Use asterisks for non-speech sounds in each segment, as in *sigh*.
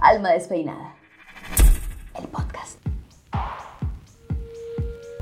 Alma Despeinada. El podcast.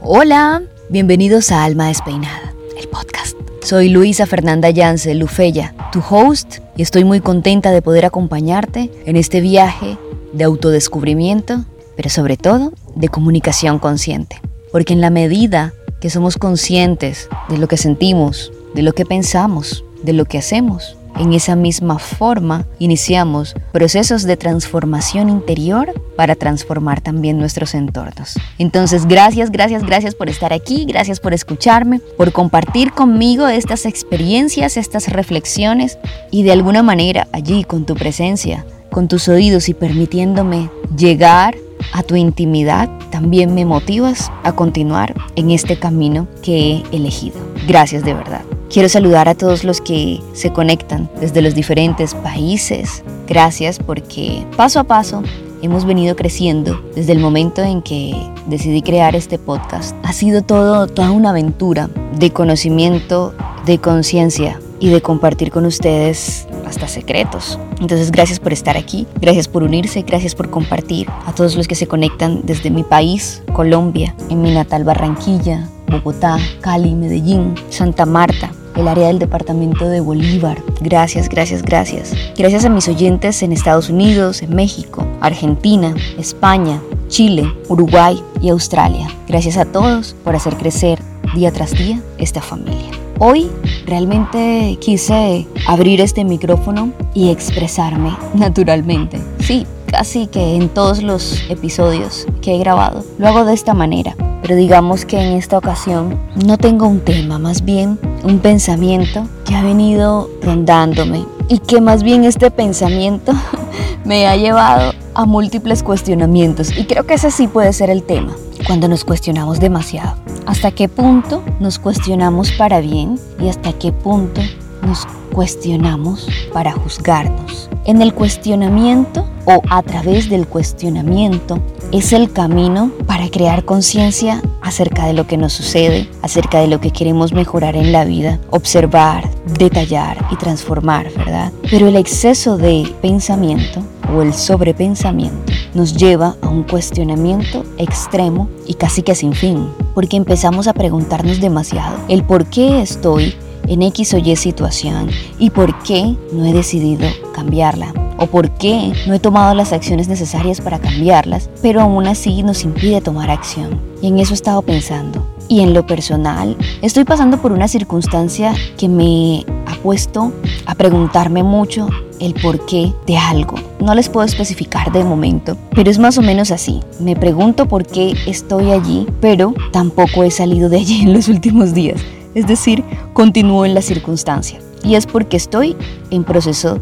Hola, bienvenidos a Alma Despeinada, el podcast. Soy Luisa Fernanda Yance Lufeya, tu host, y estoy muy contenta de poder acompañarte en este viaje de autodescubrimiento, pero sobre todo de comunicación consciente. Porque en la medida que somos conscientes de lo que sentimos, de lo que pensamos, de lo que hacemos, en esa misma forma iniciamos procesos de transformación interior para transformar también nuestros entornos. Entonces, gracias, gracias, gracias por estar aquí, gracias por escucharme, por compartir conmigo estas experiencias, estas reflexiones y de alguna manera allí con tu presencia, con tus oídos y permitiéndome llegar a tu intimidad, también me motivas a continuar en este camino que he elegido. Gracias de verdad. Quiero saludar a todos los que se conectan desde los diferentes países. Gracias porque paso a paso hemos venido creciendo desde el momento en que decidí crear este podcast. Ha sido todo toda una aventura de conocimiento, de conciencia y de compartir con ustedes hasta secretos. Entonces, gracias por estar aquí, gracias por unirse, gracias por compartir a todos los que se conectan desde mi país, Colombia, en mi natal Barranquilla, Bogotá, Cali, Medellín, Santa Marta, el área del departamento de Bolívar. Gracias, gracias, gracias. Gracias a mis oyentes en Estados Unidos, en México, Argentina, España, Chile, Uruguay y Australia. Gracias a todos por hacer crecer día tras día esta familia. Hoy realmente quise abrir este micrófono y expresarme *laughs* naturalmente. Sí, casi que en todos los episodios que he grabado lo hago de esta manera pero digamos que en esta ocasión no tengo un tema, más bien un pensamiento que ha venido rondándome y que más bien este pensamiento *laughs* me ha llevado a múltiples cuestionamientos y creo que ese sí puede ser el tema, cuando nos cuestionamos demasiado. ¿Hasta qué punto nos cuestionamos para bien y hasta qué punto nos cuestionamos para juzgarnos? En el cuestionamiento o a través del cuestionamiento es el camino para crear conciencia acerca de lo que nos sucede, acerca de lo que queremos mejorar en la vida, observar, detallar y transformar, ¿verdad? Pero el exceso de pensamiento o el sobrepensamiento nos lleva a un cuestionamiento extremo y casi que sin fin, porque empezamos a preguntarnos demasiado el por qué estoy en X o Y situación y por qué no he decidido cambiarla o por qué no he tomado las acciones necesarias para cambiarlas, pero aún así nos impide tomar acción. Y en eso he estado pensando. Y en lo personal, estoy pasando por una circunstancia que me ha puesto a preguntarme mucho el porqué de algo. No les puedo especificar de momento, pero es más o menos así. Me pregunto por qué estoy allí, pero tampoco he salido de allí en los últimos días. Es decir, continúo en la circunstancia. Y es porque estoy en proceso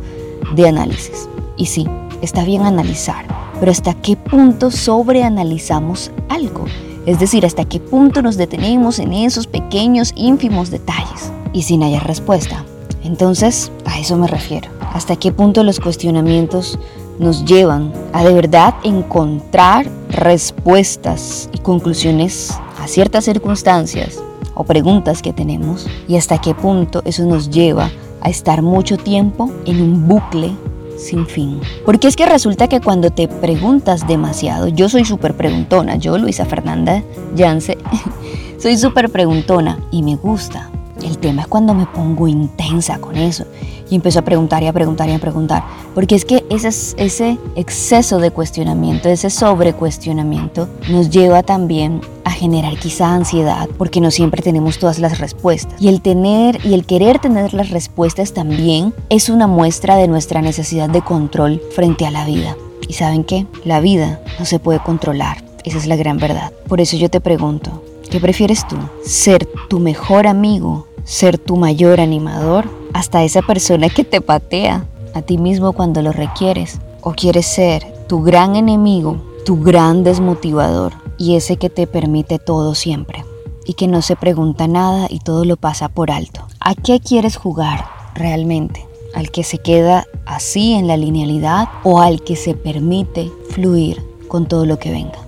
de análisis. Y sí, está bien analizar, pero ¿hasta qué punto sobreanalizamos algo? Es decir, ¿hasta qué punto nos detenemos en esos pequeños, ínfimos detalles? Y sin hallar respuesta. Entonces, a eso me refiero. ¿Hasta qué punto los cuestionamientos nos llevan a de verdad encontrar respuestas y conclusiones a ciertas circunstancias o preguntas que tenemos? ¿Y hasta qué punto eso nos lleva a estar mucho tiempo en un bucle sin fin. Porque es que resulta que cuando te preguntas demasiado, yo soy súper preguntona, yo Luisa Fernanda Yance, *laughs* soy súper preguntona y me gusta. El tema es cuando me pongo intensa con eso y empiezo a preguntar y a preguntar y a preguntar. Porque es que ese, ese exceso de cuestionamiento, ese sobrecuestionamiento nos lleva también a generar quizá ansiedad porque no siempre tenemos todas las respuestas. Y el tener y el querer tener las respuestas también es una muestra de nuestra necesidad de control frente a la vida. ¿Y saben qué? La vida no se puede controlar. Esa es la gran verdad. Por eso yo te pregunto, ¿qué prefieres tú? ¿Ser tu mejor amigo ser tu mayor animador, hasta esa persona que te patea a ti mismo cuando lo requieres, ¿O quieres ser tu gran enemigo, tu gran desmotivador y ese que te permite todo siempre? Y que no se pregunta nada y todo lo pasa por alto. ¿A qué quieres jugar realmente? ¿Al que se queda así en la linealidad o al que se permite fluir con todo lo que venga?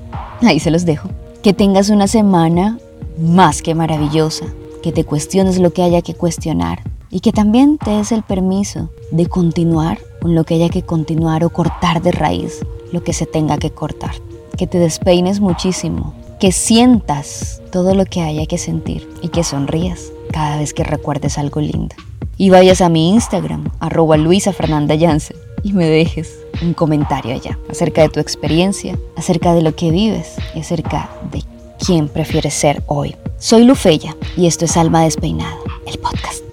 Ahí se los dejo. Que tengas una semana más que maravillosa, que te cuestiones lo que haya que cuestionar y que también te des el permiso de continuar con lo que haya que continuar o cortar de raíz lo que se tenga que cortar. Que te despeines muchísimo, que sientas todo lo que haya que sentir y que sonrías cada vez que recuerdes algo lindo. Y vayas a mi Instagram, arroba Luisa Fernanda y me dejes un comentario allá acerca de tu experiencia, acerca de lo que vives y acerca de quién prefieres ser hoy. Soy Lufeya y esto es Alma Despeinada, el podcast.